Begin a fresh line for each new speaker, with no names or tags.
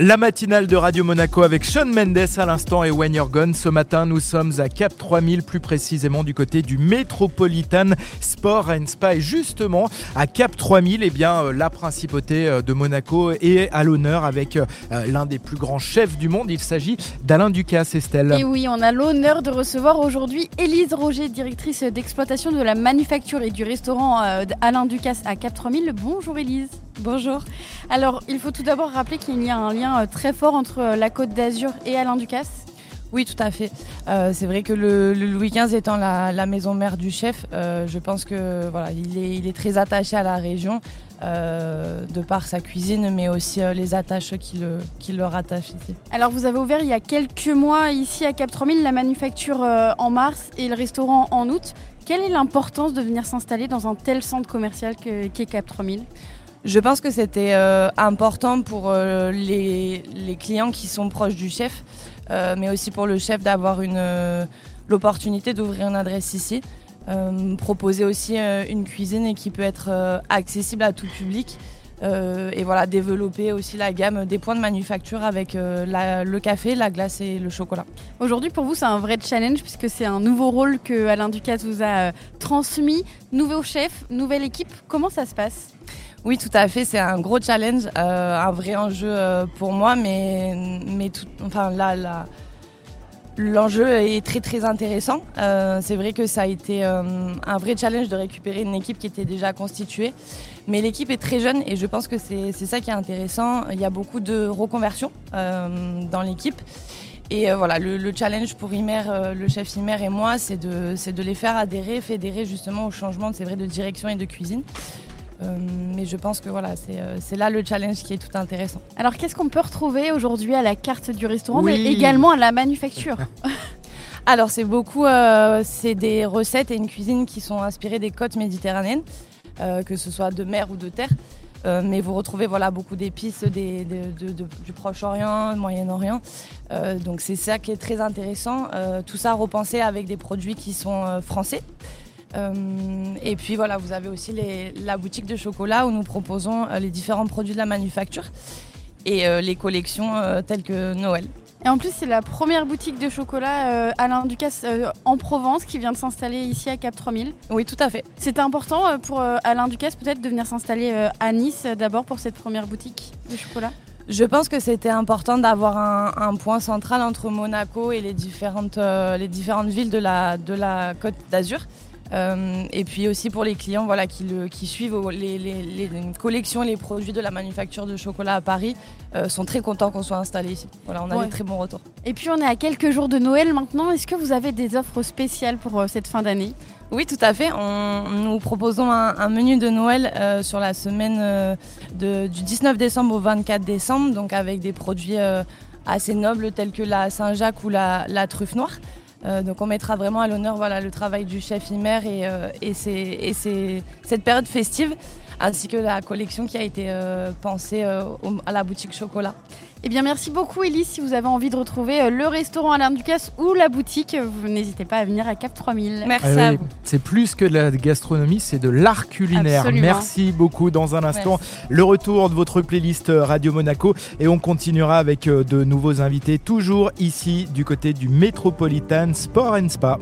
La matinale de Radio Monaco avec Sean Mendes à l'instant et When You're Gone. Ce matin, nous sommes à Cap 3000, plus précisément du côté du Metropolitan Sport and Spa. Et justement, à Cap 3000, eh bien, euh, la principauté euh, de Monaco est à l'honneur avec euh, l'un des plus grands chefs du monde. Il s'agit d'Alain Ducasse, Estelle.
Et oui, on a l'honneur de recevoir aujourd'hui Élise Roger, directrice d'exploitation de la manufacture et du restaurant Alain Ducasse à Cap 3000. Bonjour Élise.
Bonjour.
Alors, il faut tout d'abord rappeler qu'il y a un lien euh, très fort entre euh, la Côte d'Azur et Alain Ducasse.
Oui, tout à fait. Euh, c'est vrai que le, Louis XV étant la, maison mère du chef, je pense que voilà, il est, très attaché à la région de par sa cuisine, mais aussi les attaches qui le, qui le rattachent ici.
Alors, vous avez ouvert il y a quelques mois ici à Cap 3000 la manufacture en mars et le restaurant en août. Quelle est l'importance de venir s'installer dans un tel centre commercial qu'est Cap 3000
je pense que c'était euh, important pour euh, les, clients qui sont proches du chef, euh, mais aussi pour le chef d'avoir l'opportunité d'ouvrir une adresse ici. proposer aussi une cuisine qui peut être accessible à tout public. et voilà, développer aussi la gamme des points de manufacture avec le café, la glace et le chocolat.
Aujourd'hui, pour vous, c'est un vrai challenge puisque c'est un nouveau rôle que Alain Ducasse vous a transmis. Nouveau chef, nouvelle équipe, comment ça se passe?
Oui, tout à fait. C'est un gros challenge, euh, un vrai enjeu euh, pour moi, mais, tout, enfin là, l'enjeu est très très intéressant. Euh, c'est vrai que ça a été un vrai challenge de récupérer une équipe qui était déjà constituée, mais l'équipe est très jeune et je pense que c'est ça qui est intéressant. Il y a beaucoup de reconversion dans l'équipe. Et voilà, le, challenge pour Imer, le chef Imer et moi, c'est de, de les faire adhérer, fédérer justement au changement, c'est vrai, de direction et de cuisine. Euh, mais je pense que voilà, euh, c'est là le challenge qui est tout intéressant.
Alors qu'est-ce qu'on peut retrouver aujourd'hui à la carte du restaurant, mais également à la manufacture
Alors c'est beaucoup, euh, c'est des recettes et une cuisine qui sont inspirées des côtes méditerranéennes, que ce soit de mer ou de terre. mais vous retrouvez voilà, beaucoup d'épices du Proche-Orient, Moyen-Orient. donc c'est ça qui est très intéressant. tout ça repensé avec des produits qui sont français. Euh, et puis voilà, vous avez aussi la boutique de chocolat où nous proposons euh, les différents produits de la manufacture et euh, les collections telles que Noël.
Et en plus, c'est la première boutique de chocolat Alain Ducasse en Provence qui vient de s'installer ici à Cap 3000.
Oui, tout à fait.
C'était important pour Alain Ducasse peut-être de venir s'installer à Nice d'abord pour cette première boutique de chocolat?
Je pense que c'était important d'avoir un, point central entre Monaco et les différentes, les différentes villes de la, de la Côte d'Azur. Euh, et puis aussi pour les clients voilà, qui, le, qui suivent les, les, les, collections, les produits de la manufacture de chocolat à Paris, euh, sont très contents qu'on soit installé ici. Voilà, on a des très bons retours.
Et puis on est à quelques jours de Noël maintenant. Est-ce que vous avez des offres spéciales pour euh, cette fin d'année?
Oui, tout à fait. On, nous proposons un, menu de Noël sur la semaine de, du 19 décembre au 24 décembre, donc avec des produits assez nobles tels que la Saint-Jacques ou la, la truffe noire. Euh, donc on mettra vraiment à l'honneur voilà, le travail du chef Imer et, euh, et, et cette période festive, ainsi que la collection qui a été euh, pensée à la boutique chocolat.
Eh bien, merci beaucoup, Elise. Si vous avez envie de retrouver le restaurant Alain Ducasse ou la boutique, vous n'hésitez pas à venir à Cap 3000.
Merci ah à vous. C'est plus que de la gastronomie, c'est de l'art culinaire. Merci beaucoup. Dans un instant, le retour de votre playlist Radio Monaco et on continuera avec de nouveaux invités, toujours ici du côté du Metropolitan Sport and Spa.